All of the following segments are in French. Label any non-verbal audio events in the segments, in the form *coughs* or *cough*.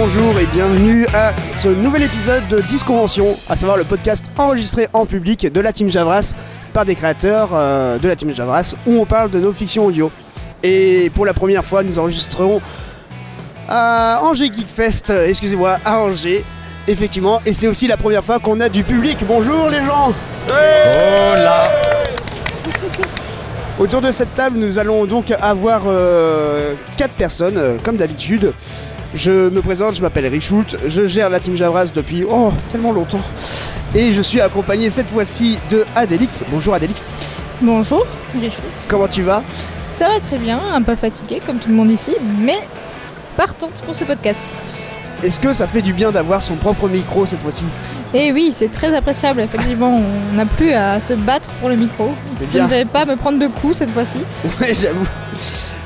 Bonjour, et bienvenue à ce nouvel épisode de Disconvention, à savoir le podcast enregistré en public de la team Javras par des créateurs euh, de la team Javras où on parle de nos fictions audio. Et pour la première fois, nous enregistrerons à Angers Geekfest, euh, excusez-moi, à Angers, effectivement, et c'est aussi la première fois qu'on a du public. Bonjour les gens Oh là Autour de cette table, nous allons donc avoir euh, quatre personnes, euh, comme d'habitude. Je me présente, je m'appelle Richoult, je gère la team Javras depuis oh tellement longtemps. Et je suis accompagné cette fois-ci de Adélix. Bonjour Adélix, Bonjour, Richoult. comment tu vas? Ça va très bien, un peu fatigué comme tout le monde ici, mais partante pour ce podcast. Est-ce que ça fait du bien d'avoir son propre micro cette fois-ci? Et oui, c'est très appréciable, effectivement, *laughs* on n'a plus à se battre pour le micro. C'est Je ne vais pas me prendre de coups cette fois-ci. Ouais, j'avoue.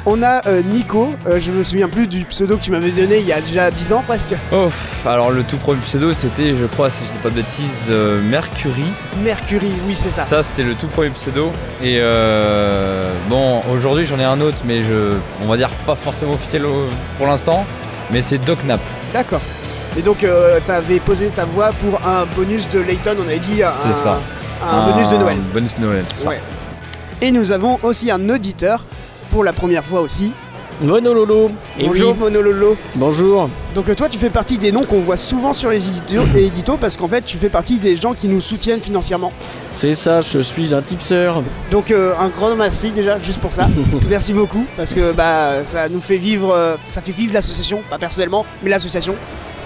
On a euh, Nico, euh, je me souviens plus du pseudo que tu m'avais donné il y a déjà 10 ans presque. Oh, alors le tout premier pseudo c'était, je crois, si je dis pas de bêtises, euh, Mercury. Mercury, oui c'est ça. Ça, c'était le tout premier pseudo. Et euh, bon, aujourd'hui j'en ai un autre, mais je, on va dire pas forcément officiel pour l'instant. Mais c'est Doc Nap. D'accord. Et donc t'avais posé ta voix pour un bonus de Layton, on avait dit un, C'est ça. un bonus de Noël. Bonus de Noël, c'est ça. Ouais. Et nous avons aussi un auditeur pour la première fois aussi. Monololo. Et Bonjour oui, Monololo. bonjour. Donc euh, toi tu fais partie des noms qu'on voit souvent sur les éditos, les éditos parce qu'en fait tu fais partie des gens qui nous soutiennent financièrement. C'est ça, je suis un tipseur. Donc euh, un grand merci déjà juste pour ça. *laughs* merci beaucoup parce que bah ça nous fait vivre euh, ça fait vivre l'association, pas personnellement, mais l'association.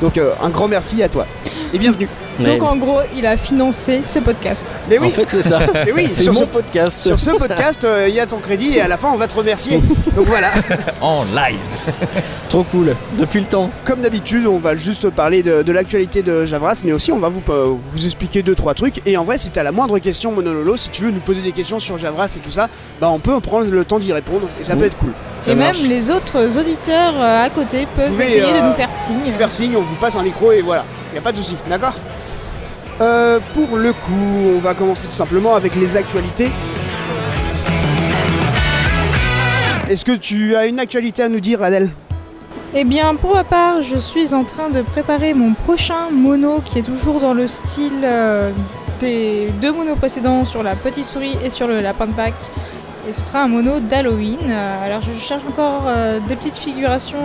Donc euh, un grand merci à toi. Et bienvenue. Mais Donc en gros, il a financé ce podcast. Mais oui, en fait, c'est ça. *laughs* mais oui, c'est sur mon ce, podcast. sur ce podcast, euh, il y a ton crédit et à la fin on va te remercier. Donc voilà. *laughs* En live. *laughs* Trop cool. Depuis le temps. Comme d'habitude, on va juste parler de, de l'actualité de Javras, mais aussi on va vous, euh, vous expliquer deux trois trucs. Et en vrai, si t'as la moindre question, Monololo, si tu veux nous poser des questions sur Javras et tout ça, bah on peut prendre le temps d'y répondre et ça Mmh. peut être cool. Ça Et même marche. les autres auditeurs euh, à côté peuvent pouvez, essayer euh, de nous faire signe. Faire signe, on vous passe un micro et voilà, y a pas de souci, d'accord? Euh, Pour le coup, on va commencer tout simplement avec les actualités. Est-ce que tu as une actualité à nous dire, Adèle? Eh bien, pour ma part, je suis en train de préparer mon prochain mono qui est toujours dans le style euh, des deux monos précédents sur la petite souris et sur le lapin de Pâques. Et ce sera un mono d'Halloween. Euh, alors, je cherche encore euh, des petites figurations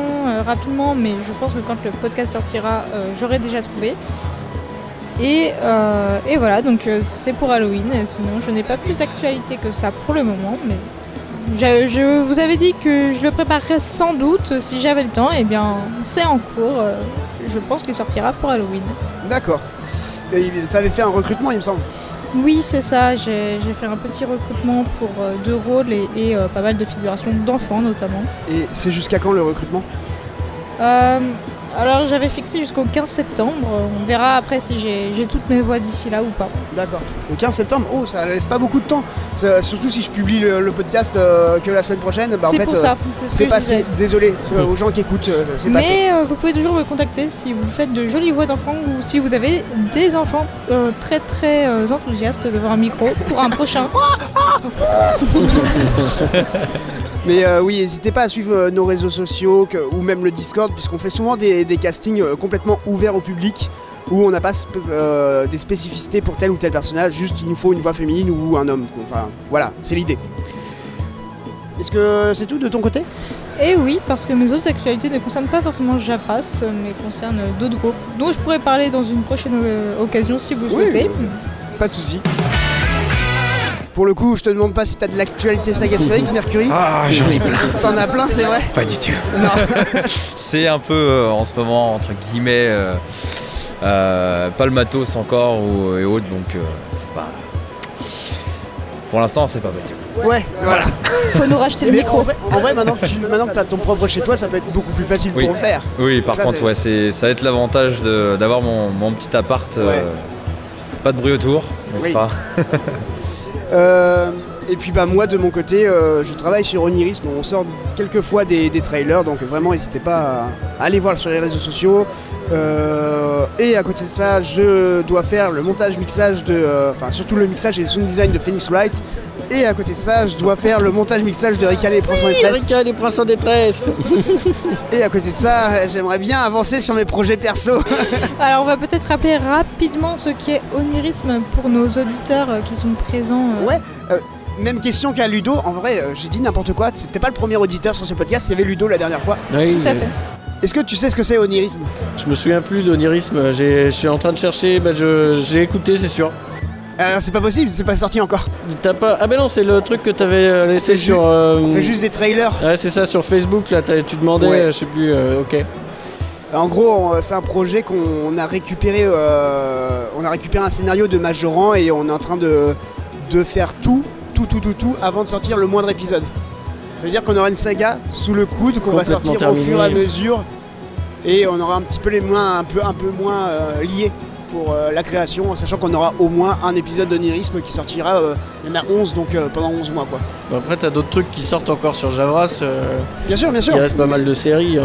rapidement, mais je pense que quand le podcast sortira, j'aurai déjà trouvé. Et, euh, et voilà, donc euh, c'est pour Halloween. Et Sinon, je n'ai pas plus d'actualité que ça pour le moment, mais je, je vous avais dit que je le préparerais sans doute si j'avais le temps. Et bien, c'est en cours. euh, Je pense qu'il sortira pour Halloween. D'accord. Et T'avais fait un recrutement, il me semble. Oui, c'est ça. J'ai fait un petit recrutement pour deux rôles et, et, pas mal de figurations d'enfants notamment. Et c'est jusqu'à quand le recrutement? Euh, alors, j'avais fixé jusqu'au 15 septembre. On verra après si j'ai toutes mes voix d'ici là ou pas. D'accord. Le 15 septembre, oh, ça laisse pas beaucoup de temps. Surtout si je publie le, le podcast euh, que la semaine prochaine, bah c'est pour euh, ça. C'est ce passé. Désolé euh, aux gens qui écoutent, euh, c'est passé. Mais euh, vous pouvez toujours me contacter si vous faites de jolies voix d'enfants ou si vous avez des enfants euh, très très euh, enthousiastes devant un micro pour un prochain. *laughs* Mais euh, oui, n'hésitez pas à suivre euh, nos réseaux sociaux que- ou même le Discord, puisqu'on fait souvent des, des castings euh, complètement ouverts au public où on n'a pas euh, des spécificités pour tel ou tel personnage, juste il nous faut une voix féminine ou un homme. Enfin, voilà, c'est l'idée. Est-ce que c'est tout de ton côté? Et oui, parce que mes autres actualités ne concernent pas forcément Japras, mais concernent d'autres groupes, dont je pourrais parler dans une prochaine occasion si vous Oui, souhaitez. Pas de souci. Pour le coup, je te demande pas si t'as de l'actualité sagasphérique, *laughs* Mercury. Ah, j'en ai plein. T'en as plein, c'est vrai Pas du tout. Non. *laughs* C'est un peu euh, en ce moment, entre guillemets, euh, euh, pas le matos encore ou, et autres, donc euh, c'est pas. Pour l'instant, c'est pas possible. Ouais, voilà. *laughs* Faut nous racheter le Mais micro. en vrai, en vrai, maintenant que tu maintenant que as ton propre chez toi, ça peut être beaucoup plus facile Oui. pour le faire. Oui, par Ça, contre, ouais, c'est, ça va être l'avantage de- d'avoir mon, mon petit appart. euh, Ouais. pas de bruit autour, n'est-ce Oui. pas Euh, Et puis bah moi de mon côté, euh, je travaille sur Onirisme, on sort quelquefois des, des trailers, donc vraiment n'hésitez pas à aller voir sur les réseaux sociaux. Euh, et à côté de ça, je dois faire le montage mixage de, enfin surtout le mixage et le sound design de Phoenix Wright. Et à côté de ça, je dois faire le montage mixage de Ricard et les Poissons Express. Rika, les princes en détresse *laughs* Et à côté de ça, j'aimerais bien avancer sur mes projets perso. *laughs* Alors on va peut-être rappeler rapidement ce qu'est onirisme pour nos auditeurs qui sont présents. euh. Ouais, euh, même question qu'à Ludo. En vrai, euh, j'ai dit n'importe quoi. C'était pas le premier auditeur sur ce podcast, il y avait Ludo la dernière fois. Oui, Tout à fait. Est-ce que tu sais ce que c'est onirisme? Je me souviens plus d'onirisme. j'ai- Je suis en train de chercher. Bah, je- J'ai écouté, c'est sûr. Euh, C'est pas possible, c'est pas sorti encore. T'as pas... Ah, ben non, c'est le truc que t'avais euh, laissé sur. euh, On fait juste des trailers. Ouais, c'est ça, sur Facebook, là, tu demandais, Ouais. je sais plus, ok. En gros, c'est un projet qu'on a récupéré. on a récupéré un scénario de Majoran et on est en train de, de faire tout, tout, tout, tout, tout avant de sortir le moindre épisode. Ça veut dire qu'on aura une saga sous le coude qu'on va sortir au fur et à mesure et on aura un petit peu les mains un peu, un peu moins euh, liés pour euh, la création, en sachant qu'on aura au moins un épisode d'Onirisme qui sortira. euh, il y en a 11 donc euh, pendant 11 mois quoi. Bon, après, t'as d'autres trucs qui sortent encore sur Javras. euh, Bien sûr, bien sûr. il reste pas mal de séries euh,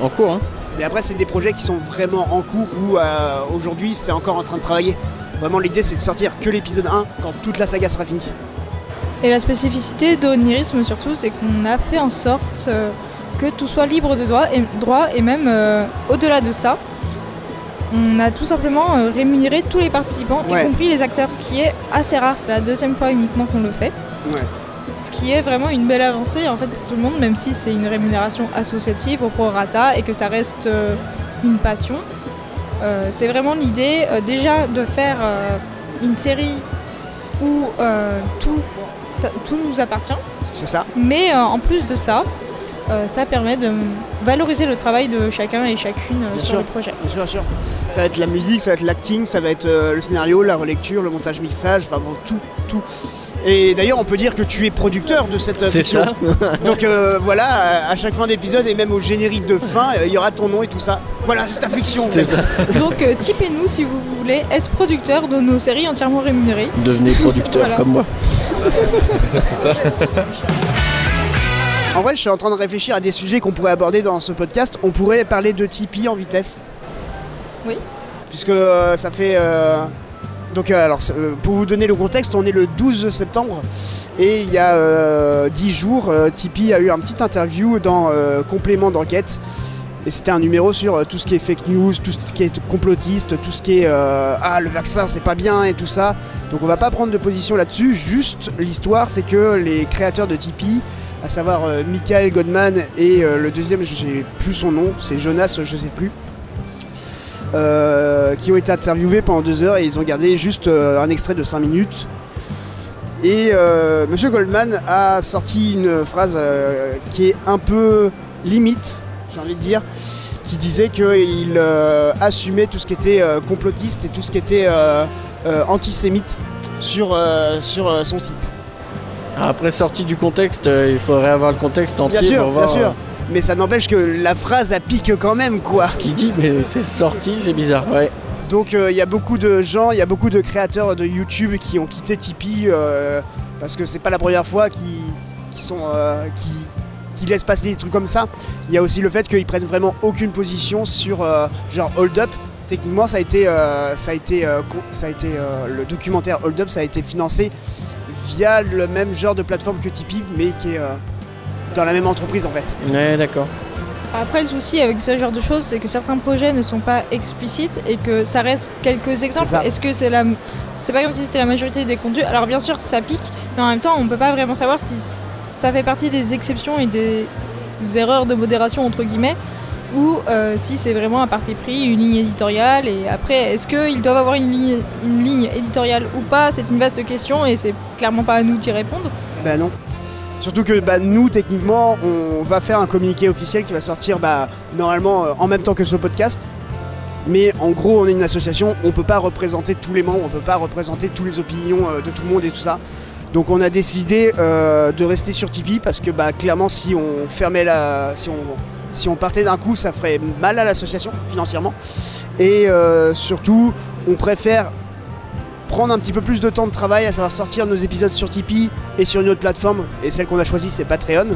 en cours. Hein. Mais après, c'est des projets qui sont vraiment en cours où euh, aujourd'hui c'est encore en train de travailler. Vraiment, l'idée c'est de sortir que l'épisode 1 quand toute la saga sera finie. Et la spécificité d'onirisme surtout, c'est qu'on a fait en sorte euh, que tout soit libre de droit et, droit, et même euh, au-delà de ça, on a tout simplement euh, rémunéré tous les participants, Ouais. y compris les acteurs, ce qui est assez rare, c'est la deuxième fois uniquement qu'on le fait. Ouais. Ce qui est vraiment une belle avancée en fait pour tout le monde, même si c'est une rémunération associative au prorata et que ça reste euh, une passion. Euh, c'est vraiment l'idée déjà de faire une série où tout, tout nous appartient, C'est ça. mais en plus de ça, ça permet de valoriser le travail de chacun et chacune euh, Bien sur sûr. le projet. Bien sûr, bien sûr. Ça va être la musique, ça va être l'acting, ça va être euh, le scénario, la relecture, le montage mixage, enfin bon, tout, tout. Et d'ailleurs, on peut dire que tu es producteur de cette euh, C'est fiction. ça. *laughs* Donc euh, voilà, à- chaque fin d'épisode et même au générique de fin, euh, il y aura ton nom et tout ça. Voilà, c'est ta fiction. C'est ça. *laughs* Donc euh, tipez-nous si vous voulez être producteur de nos séries entièrement rémunérées. Devenez producteur Voilà. comme moi. *laughs* En vrai, je suis en train de réfléchir à des sujets qu'on pourrait aborder dans ce podcast. On pourrait parler de Tipeee en vitesse. Oui. Puisque euh, ça fait. euh, Donc, euh, alors, pour vous donner le contexte, on est le 12 septembre et il y a euh, 10 jours, Tipeee a eu un petit interview dans Complément d'enquête. Et c'était un numéro sur tout ce qui est fake news, tout ce qui est complotiste, tout ce qui est euh, ah le vaccin c'est pas bien et tout ça. Donc on va pas prendre de position là-dessus. Juste l'histoire c'est que les créateurs de Tipeee à savoir euh, Michael Godman et euh, le deuxième, je sais plus son nom, c'est Jonas, je sais plus, euh, qui ont été interviewés pendant deux heures et ils ont gardé juste un extrait de 5 minutes. Et euh, Monsieur Goldman a sorti une phrase qui est un peu limite, j'ai envie de dire, qui disait qu'il assumait tout ce qui était complotiste et tout ce qui était antisémite sur, sur son site. Après, sorti du contexte, euh, il faudrait avoir le contexte entier Bien sûr, pour voir bien sûr. euh, Mais ça n'empêche que la phrase a pique quand même, quoi. ce qu'il dit, mais c'est sorti, c'est bizarre. Ouais. Donc il y a beaucoup de gens, il y a beaucoup de créateurs de YouTube qui ont quitté Tipeee euh, parce que c'est pas la première fois qu'ils qui sont euh, qui, qui laissent passer des trucs comme ça. Il y a aussi le fait qu'ils prennent vraiment aucune position sur euh, genre Hold Up. Techniquement, ça a été, euh, ça a été, euh, ça a été euh, le documentaire Hold Up, ça a été financé via le même genre de plateforme que Tipeee, mais qui est euh, dans la même entreprise en fait. Ouais, d'accord. Après, le souci avec ce genre de choses, c'est que certains projets ne sont pas explicites et que ça reste quelques exemples. Est-ce que c'est la. C'est pas comme si c'était la majorité des contenus? Alors, bien sûr, ça pique, mais en même temps, on peut pas vraiment savoir si ça fait partie des exceptions et des erreurs de modération, entre guillemets, ou euh, si c'est vraiment un parti pris, une ligne éditoriale. Et après, est-ce qu'ils doivent avoir une ligne, éditoriale ou pas? C'est une vaste question et c'est clairement pas à nous d'y répondre. Bah non. Surtout que bah, nous, techniquement, on va faire un communiqué officiel qui va sortir bah, normalement euh, en même temps que ce podcast. Mais en gros, on est une association, on peut pas représenter tous les membres, on peut pas représenter toutes les opinions euh, de tout le monde et tout ça. Donc on a décidé de rester sur Tipeee parce que bah, clairement, si on fermait la, si on, si on partait d'un coup, ça ferait mal à l'association financièrement. Et euh, surtout, on préfère prendre un petit peu plus de temps de travail, à savoir sortir nos épisodes sur Tipeee et sur une autre plateforme, et celle qu'on a choisie c'est Patreon,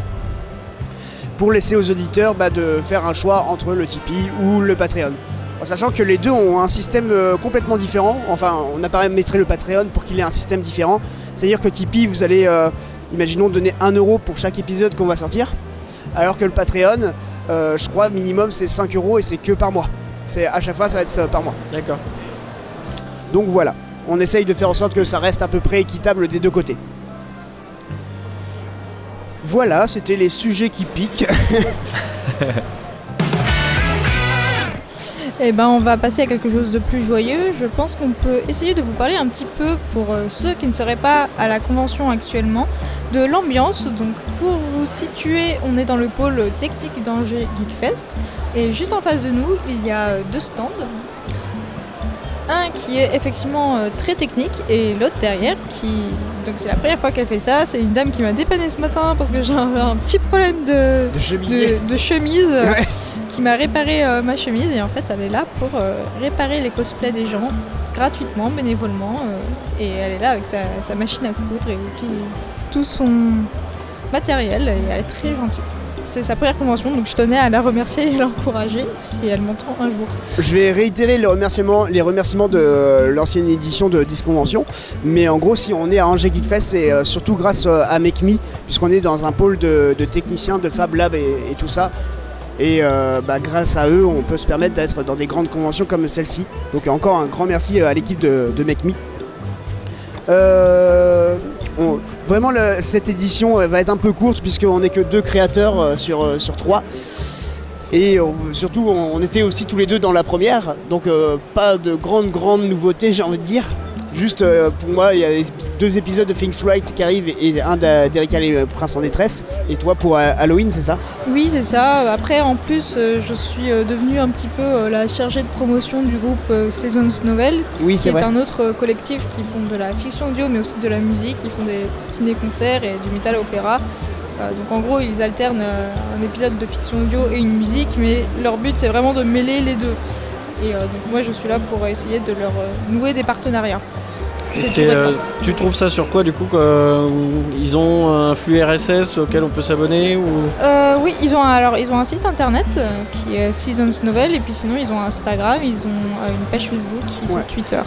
pour laisser aux auditeurs bah, de faire un choix entre le Tipeee ou le Patreon. En sachant que les deux ont un système euh, complètement différent, enfin on a paramétré le Patreon pour qu'il ait un système différent, c'est-à-dire que Tipeee vous allez, euh, imaginons, donner 1 euro pour chaque épisode qu'on va sortir, alors que le Patreon, euh, je crois minimum c'est 5 euros et c'est que par mois. C'est à chaque fois ça va être euh, par mois. D'accord. Donc voilà, on essaye de faire en sorte que ça reste à peu près équitable des deux côtés. Voilà, c'était les sujets qui piquent. *laughs* Eh ben, on va passer à quelque chose de plus joyeux. Je pense qu'on peut essayer de vous parler un petit peu, pour euh, ceux qui ne seraient pas à la convention actuellement, de l'ambiance. Donc, pour vous situer, on est dans le pôle technique d'Angers Geekfest. Et juste en face de nous, il y a euh, deux stands. Un qui est effectivement euh, très technique et l'autre derrière qui... Donc c'est la première fois qu'elle fait ça. C'est une dame qui m'a dépanné ce matin parce que j'ai un, un petit problème de, De chemillé. de, de chemise Ouais. qui m'a réparé euh, ma chemise et en fait elle est là pour euh, réparer les cosplays des gens gratuitement, bénévolement euh, et elle est là avec sa, sa machine à coudre et tout, tout son matériel et elle est très gentille. C'est sa première convention donc je tenais à la remercier et *laughs* l'encourager si elle m'entend un jour. Je vais réitérer les remerciements, de l'ancienne édition de Disconvention. Mais en gros, si on est à Angers Geek Fest, c'est euh, surtout grâce euh, à MakeMe, puisqu'on est dans un pôle de, techniciens, de Fab Lab et, tout ça. Et euh, bah, grâce à eux, on peut se permettre d'être dans des grandes conventions comme celle-ci. Donc encore un grand merci à l'équipe de, de vraiment, cette édition euh, va être un peu courte puisqu'on n'est que deux créateurs euh, sur, euh, sur trois. Et surtout, on, était aussi tous les deux dans la première, donc pas de grandes, grandes nouveautés, j'ai envie de dire. Juste euh, pour moi, il y a deux épisodes de Things Right qui arrivent et un les euh, Prince en détresse. Et toi pour euh, Halloween, c'est ça? Oui, c'est ça. Après, en plus, euh, je suis devenue un petit peu la chargée de promotion du groupe Seasons Novel, Oui, qui c'est est vrai. un autre collectif qui font de la fiction audio, mais aussi de la musique. Ils font des ciné-concerts et du metal opéra. Donc en gros, ils alternent un épisode de fiction audio et une musique, mais leur but, c'est vraiment de mêler les deux. Et euh, donc moi, je suis là pour essayer de leur euh, nouer des partenariats. C'est euh, tu trouves ça sur quoi du coup quoi Ils ont un flux RSS auquel on peut s'abonner ou? Euh, oui, ils ont un, alors ils ont un site internet euh, qui est Seasons Novel et puis sinon ils ont Instagram, ils ont euh, une page Facebook, ils ont. Twitter.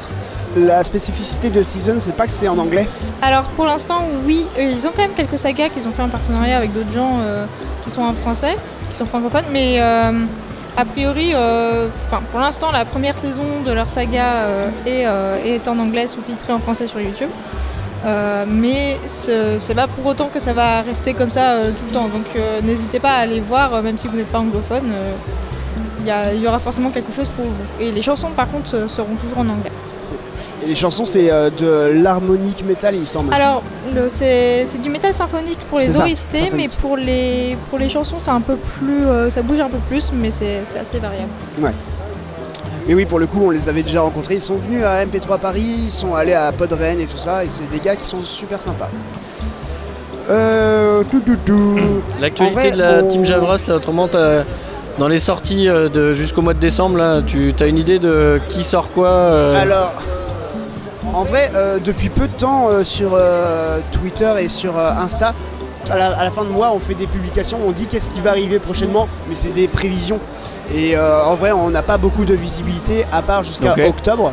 La spécificité de Season, c'est pas que c'est en anglais? Alors pour l'instant oui, euh, ils ont quand même quelques sagas qu'ils ont fait en partenariat avec d'autres gens euh, qui sont en français, qui sont francophones, mais euh, a priori, euh, pour l'instant la première saison de leur saga euh, est, euh, est en anglais sous-titrée en français sur YouTube. Mais ce- c'est pas pour autant que ça va rester comme ça tout le temps. Donc n'hésitez pas à aller voir, même si vous n'êtes pas anglophone. Il y, aura forcément quelque chose pour vous. Et les chansons par contre seront toujours en anglais. Et les chansons, c'est euh, de l'harmonique metal, il me semble. Alors, c'est c'est du métal symphonique pour les ça, OST, mais pour les, pour les chansons, c'est un peu plus, euh, ça bouge un peu plus, mais c'est c'est assez variable. Mais oui, pour le coup, on les avait déjà rencontrés. Ils sont venus à MP3 Paris, ils sont allés à Podren et tout ça, et c'est des gars qui sont super sympas. Euh, tout, tout, tout. *coughs* l'actualité de la on- team Javras là autrement dans les sorties euh, de jusqu'au mois de décembre là, tu as une idée de qui sort quoi euh, Alors, en vrai, euh, depuis peu de temps euh, sur euh, Twitter et sur Insta, à la, à la fin de mois, on fait des publications, on dit qu'est-ce qui va arriver prochainement, mais c'est des prévisions. Et en vrai, on n'a pas beaucoup de visibilité, à part jusqu'à octobre,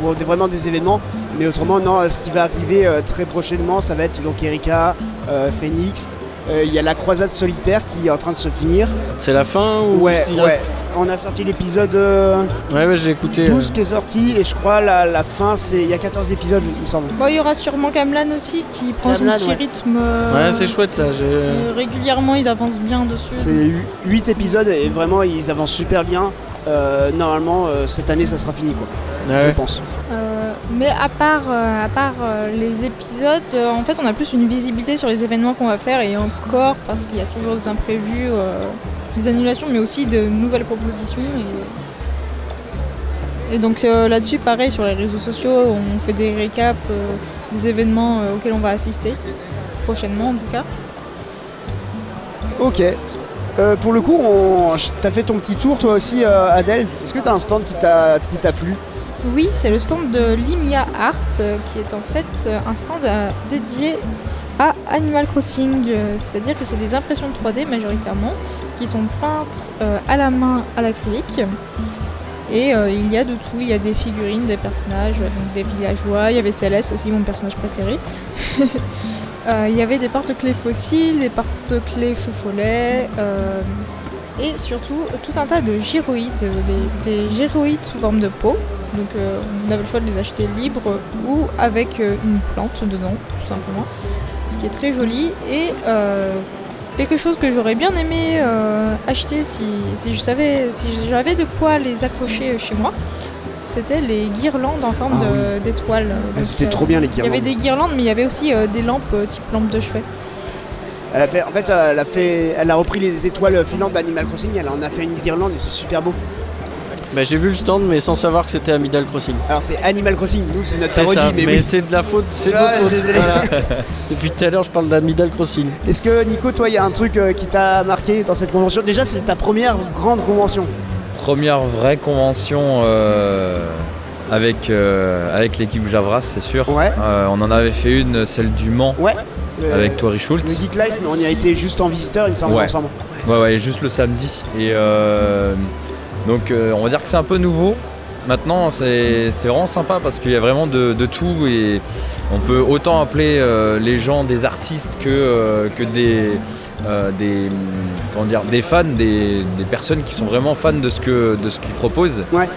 pour des- vraiment des événements. Mais autrement, non, ce qui va arriver très prochainement, ça va être donc Erika, Phoenix. Il y a la croisade solitaire qui est en train de se finir. C'est la fin ou Ouais, ouais. reste- On a sorti l'épisode euh, ouais, ouais, j'ai écouté. 12 euh, qui est sorti et je crois la, la fin c'est il y a 14 épisodes il me semble. Bon, il y aura sûrement Kamlan aussi qui prend Kamlan, son petit ouais. rythme. euh, Ouais, c'est chouette ça. j'ai- euh, régulièrement, ils avancent bien dessus. C'est 8 épisodes et vraiment ils avancent super bien. Euh, normalement euh, cette année ça sera fini quoi, Ouais, je pense. Euh, mais à part, euh, à part euh, les épisodes, euh, en fait, on a plus une visibilité sur les événements qu'on va faire et encore parce qu'il y a toujours des imprévus, euh, des annulations, mais aussi de nouvelles propositions. Et, et donc euh, là-dessus, pareil, sur les réseaux sociaux, on fait des récaps euh, des événements euh, auxquels on va assister, prochainement en tout cas. Ok. Pour le coup, on... t'as fait ton petit tour toi aussi Adèle. Est-ce que t'as un stand qui t'a qui t'a plu? Oui, c'est le stand de Limia Art, qui est en fait un stand dédié à Animal Crossing. euh, C'est-à-dire que c'est des impressions 3D majoritairement, qui sont peintes euh, à la main à l'acrylique. Et euh, il y a de tout, il y a des figurines, des personnages, donc des villageois, il y avait Céleste aussi, mon personnage préféré. *laughs* Il y avait des porte-clés fossiles, des porte-clés faux follets, et surtout tout un tas de gyroïdes, des, des gyroïdes sous forme de peau. Donc on avait le choix de les acheter libres ou avec une plante dedans, tout simplement. Ce qui est très joli. Et euh, quelque chose que j'aurais bien aimé euh, acheter si, si je savais, si j'avais de quoi les accrocher euh, chez moi, c'était les guirlandes en forme Ah d'étoiles. Ah, C'était trop bien les il y avait guirlandes. des guirlandes, mais il y avait aussi des lampes type lampe de chevet. Elle a fait, en fait, elle a fait, elle a repris les étoiles filantes d'Animal Crossing. Elle en a fait une guirlande et c'est super beau. Bah, j'ai vu le stand, mais sans savoir que c'était Amidal Crossing. Alors c'est Animal Crossing. Nous c'est notre parodie, ça, mais, mais oui. c'est de la faute, c'est de Ah, notre faute. désolé. Voilà. *laughs* Depuis tout à l'heure, je parle d'Amidal Crossing. Est-ce que Nico, toi, il y a un truc euh, qui t'a marqué dans cette convention? Déjà, c'est ta première grande convention. Première vraie convention euh, avec, euh, avec l'équipe Javras, c'est sûr. Ouais. Euh, on en avait fait une, celle du Mans, Ouais. Le- avec Tori Le Schultz. Geek Life, mais on y a été juste en visiteur, il me semble, Ouais. ensemble. Ouais, ouais, juste le samedi. Et euh, donc, euh, on va dire que c'est un peu nouveau. Maintenant, c'est vraiment sympa parce qu'il y a vraiment de, de tout et on peut autant appeler euh, les gens des artistes que, euh, que des, euh, des, comment dire, des fans, des, des personnes qui sont vraiment fans de ce qu'ils proposent. Ouais.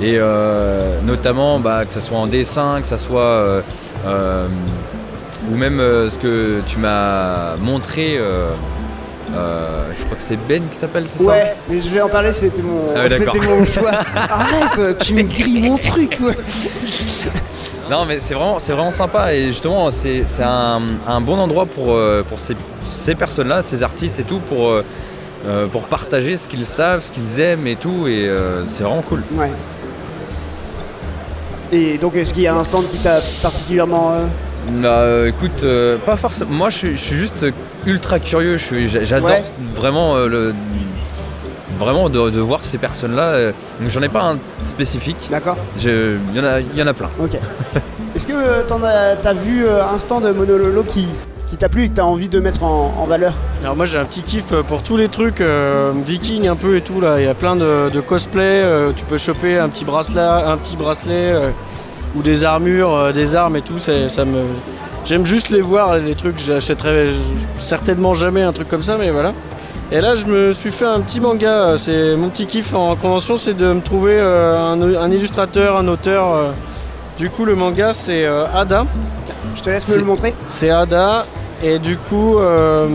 Et euh, notamment, bah, que ce soit en dessin, que ce soit euh, ou même ce que tu m'as montré. Euh, je crois que c'est Ben qui s'appelle, c'est ça Ouais, mais je vais en parler, c'était mon, Ah c'était mon choix. *laughs* Arrête, tu me grilles mon truc. Non, mais c'est vraiment, c'est vraiment sympa et justement, c'est c'est un, un bon endroit pour, euh, pour ces, ces personnes-là, ces artistes et tout, pour, euh, pour partager ce qu'ils savent, ce qu'ils aiment et tout, et c'est vraiment cool. Ouais. Et donc, est-ce qu'il y a un stand qui t'a particulièrement. euh, Bah, écoute, pas forcément. Moi, je suis juste ultra curieux. J'adore Ouais. vraiment euh, le. Vraiment de, de voir ces personnes-là. euh, Donc j'en ai pas un spécifique. D'accord Il y, en a- il y en a plein. Ok. *laughs* Est-ce que euh, t'en as, t'as vu euh, un stand de Monololo qui, qui t'a plu et que t'as envie de mettre en, en valeur? Alors moi j'ai un petit kiff pour tous les trucs euh, vikings un peu et tout là. Il y a plein de, de cosplay. euh, tu peux choper un petit bracelet, un petit bracelet euh, ou des armures, euh, des armes et tout. c'est- Ça me, j'aime juste les voir les trucs. J'achèterai certainement jamais un truc comme ça, mais voilà. Et là je me suis fait un petit manga. C'est mon petit kiff en convention, c'est de me trouver euh, un, un illustrateur, un auteur. euh. Du coup le manga c'est euh, Ada. Je te laisse me le montrer C'est Ada. Et du coup, euh.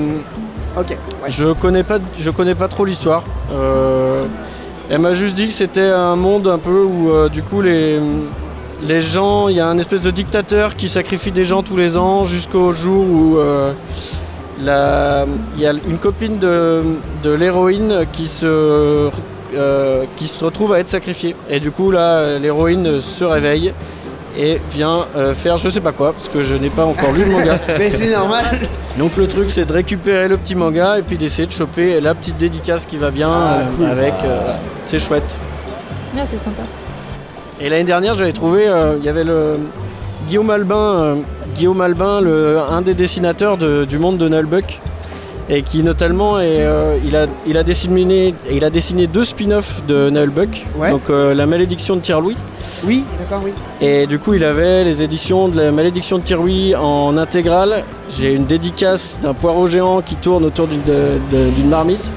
Ouais. je connais pas, je connais pas trop l'histoire. Euh, elle m'a juste dit que c'était un monde un peu où euh, du coup les, les gens, il y a un espèce de dictateur qui sacrifie des gens tous les ans jusqu'au jour où euh, il y a une copine de, de l'héroïne qui se euh, qui se retrouve à être sacrifiée. Et du coup là, l'héroïne se réveille et vient euh, faire je sais pas quoi parce que je n'ai pas encore lu le manga. *laughs* Mais c'est normal. Donc le truc c'est de récupérer le petit manga et puis d'essayer de choper la petite dédicace qui va bien Ah, cool. avec. euh, c'est chouette. Bien, c'est sympa. Et l'année dernière j'avais trouvé, euh, il y avait le Guillaume Albin, euh, Guillaume Albin, le, un des dessinateurs de- du monde de Nullbuck. Et qui notamment est, euh, il, a, il, a dessiné, il a dessiné deux spin-offs de Nullbuck. Ouais. Donc La malédiction de Tire-Louis. Oui, d'accord, oui. Et du coup, il avait les éditions de la malédiction de Tiroui en intégrale. J'ai une dédicace d'un poireau géant qui tourne autour d'une marmite.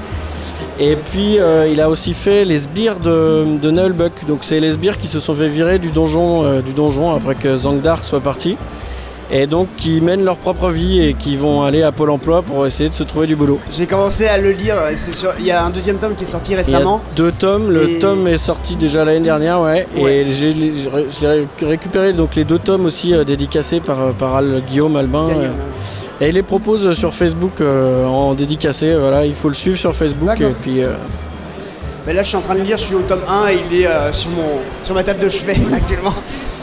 Et puis, euh, il a aussi fait les sbires de, de Nullbuck. Donc, c'est les sbires qui se sont fait virer du donjon, euh, du donjon après que Zangdar soit parti. Et donc, qui mènent leur propre vie et qui vont aller à Pôle emploi pour essayer de se trouver du boulot. J'ai commencé à le lire. et c'est sûr- Il y a un deuxième tome qui est sorti Il y a récemment. deux tomes. Le Et- tome est sorti déjà l'année dernière, ouais. Ouais. Et j'ai, je l'ai récupéré donc les deux tomes aussi euh, dédicacés par, euh, par Al- Guillaume Albin. Gagnant, euh, hein. Et il les propose sur Facebook euh, en dédicacé. Voilà, il faut le suivre sur Facebook. Et puis, euh, Mais là, je suis en train de le lire. Je suis au tome 1 et il est euh, sur, mon, sur ma table de chevet *laughs* actuellement.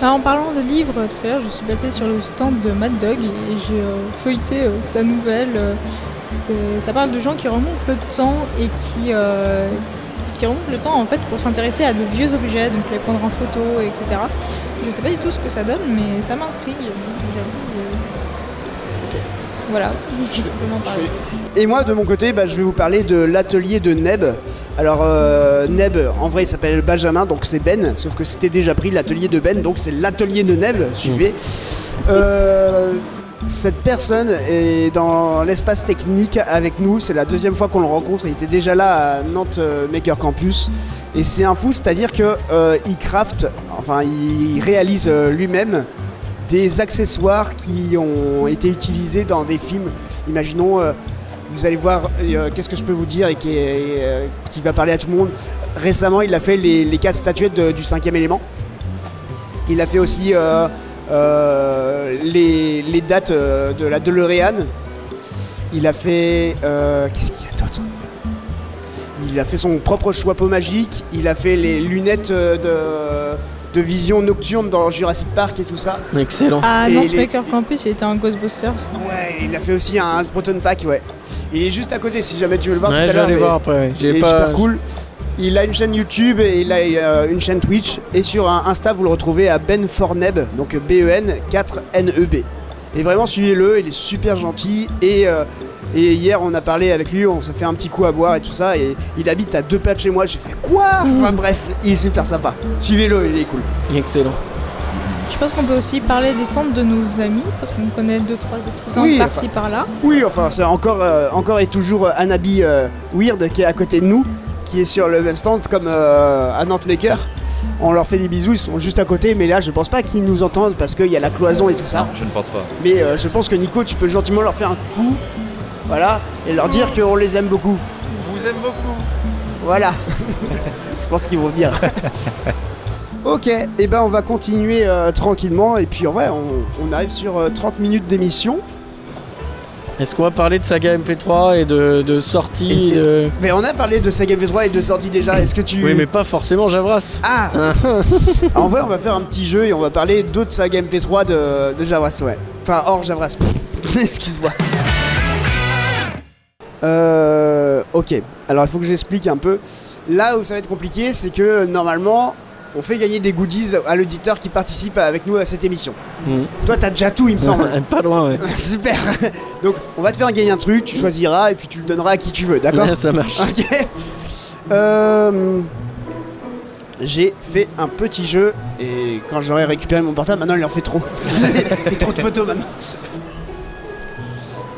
Ah, en parlant de livres, euh, tout à l'heure, je suis passée sur le stand de Mad Dog et j'ai euh, feuilleté euh, sa nouvelle. euh, ça parle de gens qui remontent le temps et qui, euh, qui remontent le temps en fait pour s'intéresser à de vieux objets, donc les prendre en photo, etc. Je sais pas du tout ce que ça donne, mais ça m'intrigue. j'avoue, euh. Voilà, je vais simplement parler. Et moi, de mon côté, bah, je vais vous parler de l'atelier de Neb. Alors, euh, Neb, en vrai, il s'appelle Benjamin, donc c'est Ben, sauf que c'était déjà pris l'atelier de Ben, donc c'est l'atelier de Neb, suivez. Euh, cette personne est dans l'espace technique avec nous, c'est la deuxième fois qu'on le rencontre, il était déjà là à Nantes euh, Maker Campus. Et c'est un fou, c'est-à-dire que euh, il craft, enfin il réalise lui-même des accessoires qui ont été utilisés dans des films. Imaginons, euh, vous allez voir, euh, qu'est-ce que je peux vous dire et euh, qui va parler à tout le monde. Récemment, il a fait les, les quatre statuettes du cinquième élément. Il a fait aussi les, dates de la DeLorean. Il a fait. Qu'est-ce qu'il y a d'autre? Il a fait son propre chapeau magique. Il a fait les lunettes de, de vision nocturne dans Jurassic Park et tout ça. Excellent. Nantes les- Maker Campus, il était un Ghostbusters. Ouais, il a fait aussi un Proton Pack, ouais. Il est juste à côté si jamais tu veux le voir Ouais, tout je à vais l'heure. voir après. ouais. Il est pas. super cool. Il a une chaîne YouTube et il a euh, une chaîne Twitch. Et sur un Insta, vous le retrouvez à Ben Forneb, donc B-E-N 4-N-E-B. Et vraiment, suivez-le, il est super gentil. Et, euh, et hier, on a parlé avec lui, on s'est fait un petit coup à boire et tout ça. Et il habite à deux pas de chez moi. J'ai fait quoi? Enfin bref, il est super sympa. Suivez-le, il est cool. Excellent. Je pense qu'on peut aussi parler des stands de nos amis, parce qu'on connaît deux trois exposants Oui, par-ci par-là. Oui, enfin, c'est encore, euh, encore et toujours euh, Anabi euh, Weird qui est à côté de nous, qui est sur le même stand comme euh, à Nantes Maker. On leur fait des bisous, ils sont juste à côté, mais là je pense pas qu'ils nous entendent parce qu'il y a la cloison et tout ça. Je ne pense pas. Mais euh, je pense que Nico, tu peux gentiment leur faire un coucou, voilà, et leur dire qu'on les aime beaucoup. On vous aime beaucoup. Voilà. *laughs* je pense qu'ils vont venir. *laughs* ok, et ben on va continuer euh, tranquillement, et puis en vrai, on, on arrive sur euh, 30 minutes d'émission. Est-ce qu'on va parler de saga MP3 et de, de sortie Et- de... Mais on a parlé de Saga V3 et de sortie déjà, est-ce que tu... Oui, mais pas forcément Javras. Ah *laughs* En vrai, on va faire un petit jeu et on va parler d'autres sagas MP3 de, de Javras, ouais. Enfin, hors Javras. Excuse-moi. Euh. Ok. Alors, il faut que j'explique un peu. Là où ça va être compliqué, c'est que normalement, on fait gagner des goodies à l'auditeur qui participe avec nous à cette émission. Mhm. Toi, t'as déjà tout, il me semble. *laughs* pas loin, ouais. *laughs* Super. Donc, on va te faire gagner un truc, tu choisiras et puis tu le donneras à qui tu veux, d'accord Ouais, ça marche. Ok. Euh, J'ai fait un petit jeu et quand j'aurai récupéré mon portable, maintenant il en fait trop. *laughs* il fait trop de photos maintenant.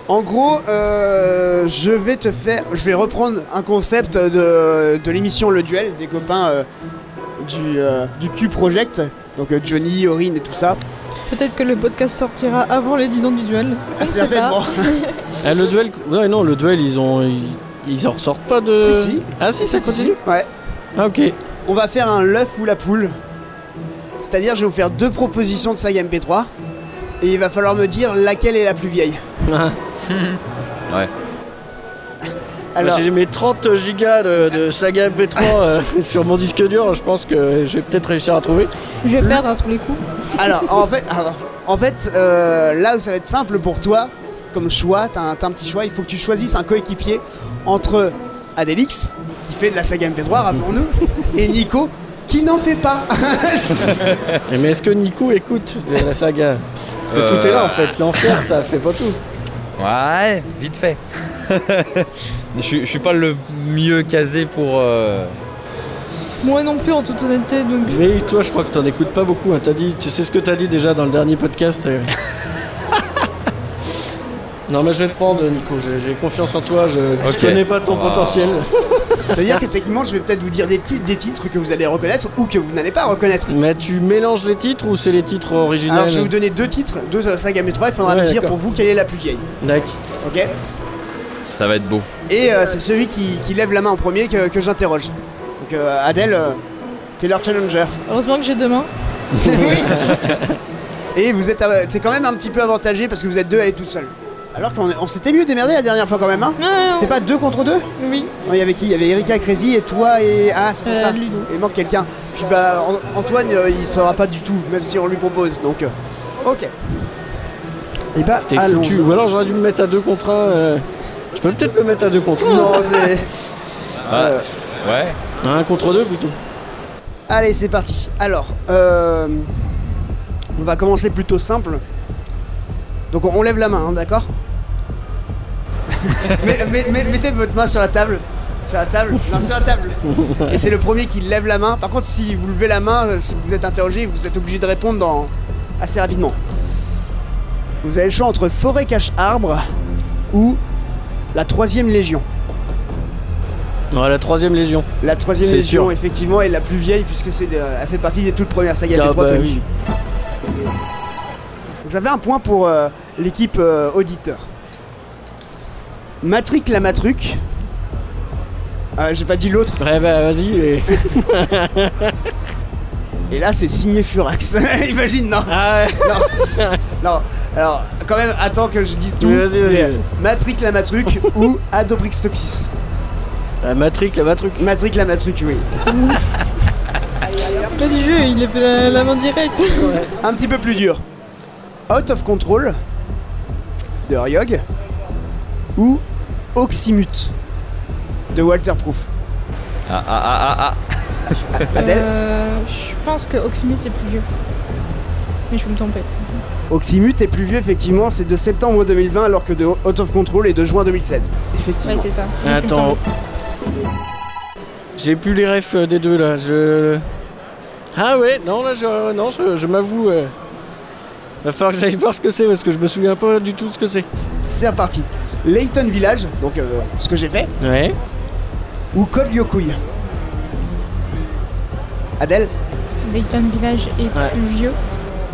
En gros, euh, je vais te faire, je vais reprendre un concept de, de l'émission Le Duel des copains euh, du, euh, du Q Project, donc euh, Johnny, Aurine et tout ça. Peut-être que le podcast sortira avant les 10 ans du duel. Certainement. Ah, *laughs* le duel. Ouais, non, le duel, ils ont. Ils, ils en ressortent pas de. Si, si. Ah, si, ça Si, Ouais. Ah, ok. On va faire un l'œuf ou la poule. C'est-à-dire, je vais vous faire deux propositions de saga MP3 et il va falloir me dire laquelle est la plus vieille. *laughs* Ouais. Alors, J'ai mes 30 gigas de, de saga MP3 euh, *laughs* sur mon disque dur, je pense que je vais peut-être réussir à trouver. Je vais perdre à tous les coups. alors, en fait, alors, en fait euh, là où ça va être simple pour toi, comme choix, t'as un, t'as un petit choix, il faut que tu choisisses un coéquipier entre Adelix, qui fait de la saga MP3, rappelons-nous, *laughs* et Nico, qui n'en fait pas. *laughs* Et Mais est-ce que Nico écoute de la saga? Parce que Euh, tout est là en fait, l'enfer ça fait pas tout. Ouais, vite fait. *laughs* je, suis- je suis pas le mieux casé pour. euh, Moi non plus, en toute honnêteté. Donc, Mais toi je crois que t'en écoutes pas beaucoup, hein. T'as dit, tu sais ce que t'as dit déjà dans le dernier podcast euh. *laughs* Non mais je vais te prendre Nico, j'ai j'ai confiance en toi, je, je Ok. connais pas ton potentiel. *laughs* C'est-à-dire que techniquement, je vais peut-être vous dire des, titres, des titres que vous allez reconnaître ou que vous n'allez pas reconnaître. Mais tu mélanges les titres ou c'est les titres originels Alors, je vais vous donner deux titres, deux euh, sagas MP3, il faudra Ouais, me dire pour vous quelle est la plus vieille. D'accord. Ok Ça va être beau. Et euh, c'est celui qui, qui lève la main en premier que, que j'interroge. Donc euh, Adèle, euh, t'es leur challenger. heureusement que j'ai deux mains. *laughs* Et vous êtes, euh, t'es quand même un petit peu avantagé parce que vous êtes deux, elle est toute seule. Alors qu'on on s'était mieux démerdé la dernière fois quand même, hein Ah, C'était pas deux contre deux Oui, Non, il y avait qui? Il y avait Erika Crazy et toi et... Ah, c'est pour euh, ça. Ludo. Il manque quelqu'un. Puis bah An- Antoine, euh, il saura pas du tout, même si on lui propose. Donc, euh, ok. Et bah, T'es foutu. Ou alors j'aurais dû me mettre à deux contre un. euh. Je peux peut-être me mettre à deux contre un. Non, c'est... *laughs* Ah, Euh, Ouais. Un contre deux plutôt. Allez, c'est parti. Alors, euh, on va commencer plutôt simple. Donc on lève la main, hein, d'accord? Mais- mais- mais- Mettez votre main sur la table. Sur la table Non, sur la table. Et c'est le premier qui lève la main. Par contre, si vous levez la main, euh, si vous êtes interrogé, vous êtes obligé de répondre dans... assez rapidement. Vous avez le choix entre Forêt Cache Arbre ou la Troisième Légion. Ouais, la troisième légion. La Troisième C'est Légion, sûr. effectivement, est la plus vieille puisque c'est de- elle fait partie des toutes premières sagas Ah, P3 bah connues. oui. Donc ça fait un point pour euh, l'équipe euh, auditeur. Matric la Matruc. Euh, J'ai pas dit l'autre. Ouais, bah vas-y. et- *laughs* Et là, c'est signé Furax. *laughs* Imagine, non Ah ouais. *laughs* Non. Alors, quand même, attends que je dise tout. Oui, vas-y, vas-y, Mais, vas-y. Matric la Matruc ou Adobrix Toxis. La matric, la matruc. Matric la Matruc, oui. C'est pas du jeu, il a fait la, la main directe. Un petit peu plus dur. Out of Control de Ryog ou Oxymute de Walter Proof. Ah ah ah ah ah. *laughs* Adèle Euh, je pense que Oxymute est plus vieux. Mais je peux me tromper. Oxymute est plus vieux, effectivement, c'est de septembre 2020 alors que de Out of Control est de juin 2016. Effectivement. Ouais, c'est ça. c'est Attends. J'ai plus les refs euh, des deux là. Je. Ah ouais, non là je, non, je, je m'avoue. euh, Va falloir que j'aille voir ce que c'est parce que je me souviens pas du tout ce que c'est. C'est reparti. Layton Village, donc euh, ce que j'ai fait, Ouais. ou Code. Adèle Layton Village est Ouais. plus vieux.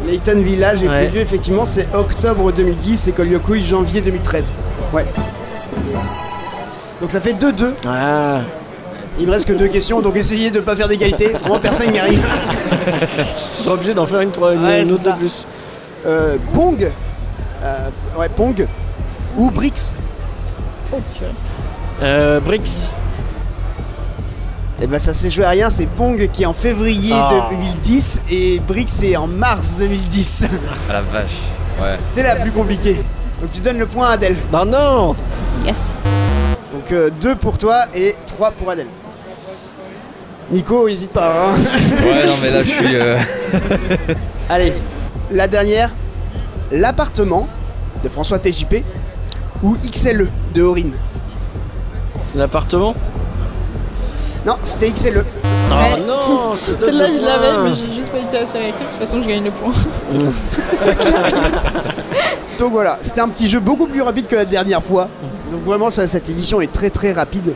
Layton Village est Ouais. plus vieux, effectivement, c'est octobre 2010 et Code janvier 2013. Ouais. Donc ça fait 2-2. Ah. Il me reste que deux questions, donc essayez de pas faire d'égalité. *laughs* Moi, personne n'y arrive. Tu seras obligé d'en faire une, trois, une, Ouais, une c'est autre ça. de plus. Euh, Pong. Euh, ouais, Pong. Ou Brix. Euh, Brix. Et ben ça s'est joué à rien, c'est Pong qui est en février Ah. 2010 et Brix est en mars 2010. Ah la vache. Ouais. C'était la plus compliquée. Donc tu donnes le point à Adèle. Non, non Yes. Donc 2 pour toi et 3 pour Adèle. Nico, hésite pas. hein. Ouais non mais là je suis. euh, *laughs* Allez, la dernière. L'appartement de François TJP ou XLE de Aurine. L'appartement Non, c'était XLE. Oh Ouais. non je te *laughs* donne Celle-là, le je l'avais, mais j'ai juste pas été assez réactif. De toute façon, je gagne le point. *laughs* Donc voilà, c'était un petit jeu beaucoup plus rapide que la dernière fois. Donc vraiment, ça- cette édition est très très rapide.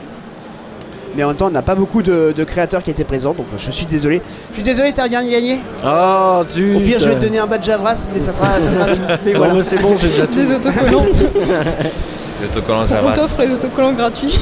Mais en même temps, on n'a pas beaucoup de, de créateurs qui étaient présents, donc je suis désolé. Je suis désolé, t'as rien gagné. Oh, zut Au pire, je vais te donner un badge Javras, mais ça sera, ça sera *laughs* tout. Mais voilà. c'est bon, j'ai déjà *laughs* tout. Des autocollants. *laughs* Le autocollant On Javras. t'offre les autocollants gratuits.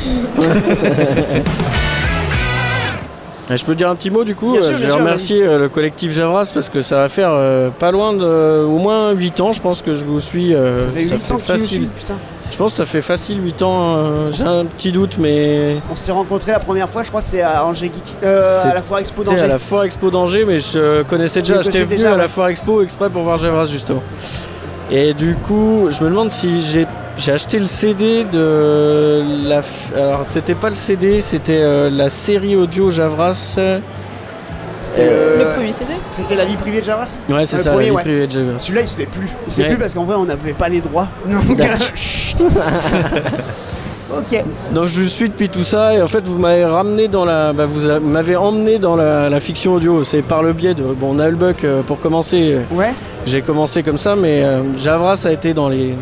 Je peux dire un petit mot du coup Bien euh, sûr, Je vais sûr, remercier euh, le collectif Javras parce que ça va faire euh, pas loin de euh, au moins 8 ans je pense que je vous suis. euh, Ça fait 8 ans que tu me facile. suis, putain. Je pense que ça fait facile 8 ans. euh, J'ai un petit doute mais On s'est rencontrés la première fois, je crois, c'est à Angers Geek. Euh, C'est- à la foire expo d'Angers. à la foire Expo d'Angers mais je connaissais déjà. J'étais venu déjà, à la foire Expo exprès pour voir. Javras justement. Et du coup je me demande si j'ai j'ai acheté le CD de la. f- Alors c'était pas le CD, c'était euh, la série audio Javras. C'était Euh, Le premier CD C'était la vie privée de Javras Ouais c'est Le ça, premier, la vie ouais. privée de Javras. Celui-là, il se fait plus. Il se fait Ouais. plus parce qu'en vrai, on n'avait pas les droits. Donc, *laughs* ok. Donc je suis depuis tout ça et en fait vous m'avez ramené dans la, bah, vous m'avez emmené dans la, la fiction audio. C'est par le biais de, bon Nullbuck euh, pour commencer. euh, Ouais. J'ai commencé comme ça, mais euh, Javras a été dans les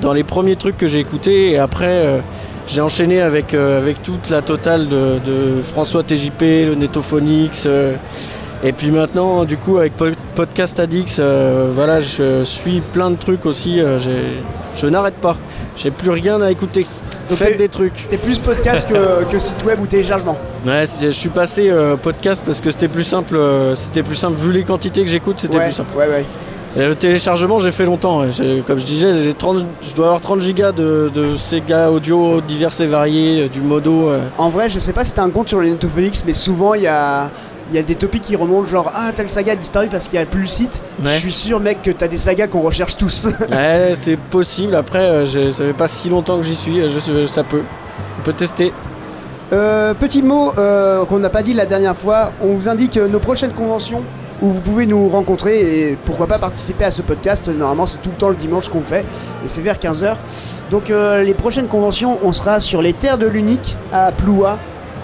dans les premiers trucs que j'ai écoutés et après euh, j'ai enchaîné avec euh, avec toute la totale de, de François TJP, le Netophonix. euh, et puis maintenant, du coup, avec Po- Podcast Addicts, euh, voilà, je suis plein de trucs aussi. je n'arrête pas. J'ai plus rien à écouter. Donc Faites des trucs. T'es plus podcast que, *laughs* que site web ou téléchargement. Ouais, je suis passé podcast parce que c'était plus simple. c'était plus simple vu les quantités que j'écoute, c'était ouais, plus simple. ouais, ouais. Et le téléchargement, j'ai fait longtemps. Comme je disais, j'ai 30 je dois avoir 30 gigas de, de Sega audio divers et variés, euh, du modo. euh. En vrai, je sais pas si t'as un compte sur le Netophonix, mais souvent il y a, il y a des topics qui remontent, genre Ah, telle saga a disparu parce qu'il n'y a plus le site. Ouais. Je suis sûr, mec, que t'as des sagas qu'on recherche tous. *laughs* Ouais, c'est possible. Après, euh, je- ça fait pas si longtemps que j'y suis. Je, ça peut. On peut tester. Euh, petit mot euh, qu'on n'a pas dit la dernière fois, on vous indique nos prochaines conventions où vous pouvez nous rencontrer et pourquoi pas participer à ce podcast. Normalement c'est tout le temps le dimanche qu'on fait et c'est vers 15h. Donc euh, les prochaines conventions, on sera sur les terres de l'Unique à Ploua.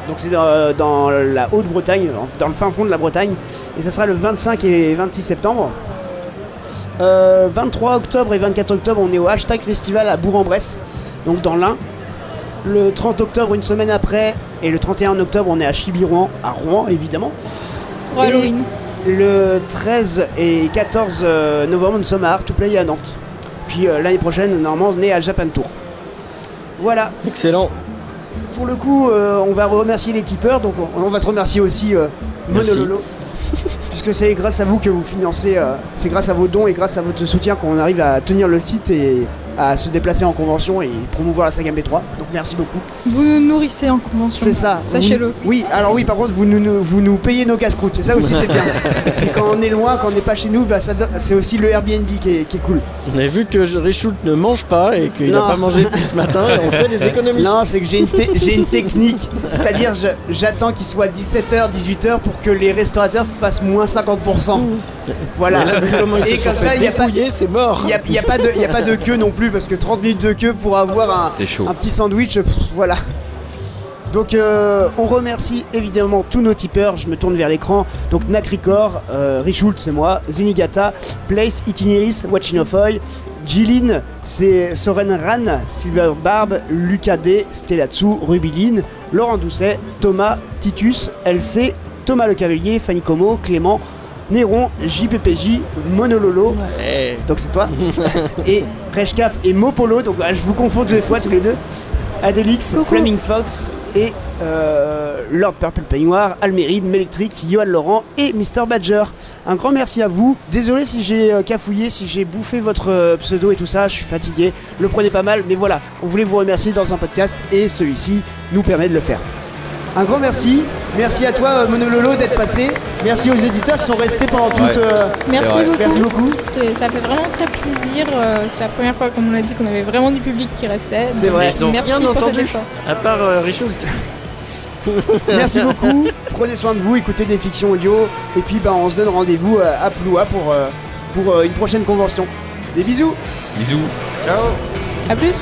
Donc c'est dans, dans la Haute-Bretagne, dans le fin fond de la Bretagne. Et ça sera le 25 et 26 septembre. Euh, 23 octobre et 24 octobre, on est au hashtag festival à Bourg-en-Bresse, donc dans l'Ain. Le 30 octobre, une semaine après, et le 31 octobre, on est à Chibirouan, à Rouen évidemment. Pour Halloween. Le 13 et 14 euh, novembre, nous sommes à Art to Play à Nantes. Puis euh, l'année prochaine, normalement, on est à Japan Tour. Voilà, Excellent. pour le coup, euh, on va remercier les tipeurs, donc on, va te remercier aussi. Monololo. *laughs* Puisque c'est grâce à vous que vous financez, c'est grâce à vos dons et grâce à votre soutien qu'on arrive à tenir le site et à se déplacer en convention et promouvoir la saga B3. Donc merci beaucoup. Vous nous nourrissez en convention. C'est ça. Sachez-le. Oui, alors oui, par contre, vous nous, vous nous payez nos casse-croûtes. Et ça aussi, c'est bien. *laughs* et quand on est loin, quand on n'est pas chez nous, bah, c'est aussi le Airbnb qui est, qui est cool. On a vu que Richoult ne mange pas et qu'il n'a pas mangé depuis ce matin. et on fait des économies. Non, c'est que j'ai une, te- j'ai une technique. C'est-à-dire, je- j'attends qu'il soit 17h, 18h pour que les restaurateurs fassent moins 50%. Voilà. Là, Et comme ça, il n'y a, pas- dépouiller, c'est mort. il y a, il y a pas de- il y a pas de queue non plus, parce que 30 minutes de queue pour avoir un, chaud. un petit sandwich, pff, voilà. Donc euh, on remercie évidemment tous nos tipeurs, je me tourne vers l'écran, donc Nakricor, euh, Richult c'est moi, Zenigata, Place, Itineris, Watching of Oil, Jilin, c'est Soren Ran, Silver Barb, Lucas D, Stellatsu, Rubiline, Laurent Doucet, Thomas, Titus, LC, Thomas Le Cavalier, Fanny Como, Clément, Néron, JPPJ, Monololo, Eh, donc c'est toi, *laughs* et Reshkaf et Mopolo, donc bah, je vous confonds deux fois tous les deux, Adelix, Coucou. Flaming Fox et euh, Lord Purple Peignoir, Alméride, Melectric, Johan Laurent et Mr Badger. Un grand merci à vous. Désolé si j'ai euh, cafouillé, si j'ai bouffé votre euh, pseudo et tout ça, je suis fatigué. Le prenez pas mal, mais voilà, on voulait vous remercier dans un podcast et celui-ci nous permet de le faire. Un grand merci. Merci à toi, euh, Monololo, d'être passé. Merci aux éditeurs qui sont restés pendant toute. Ouais. euh, Merci beaucoup. Merci beaucoup. C'est- Ça fait vraiment très plaisir. euh, C'est la première fois, comme on l'a dit, qu'on avait vraiment du public qui restait. C'est vrai. Ils ont Merci rien pour entendu. à part euh, Richoult. *laughs* Merci beaucoup. Prenez soin de vous, écoutez des fictions audio. Et puis bah, on se donne rendez-vous à Ploua pour, pour une prochaine convention. Des bisous Bisous. Ciao. A plus.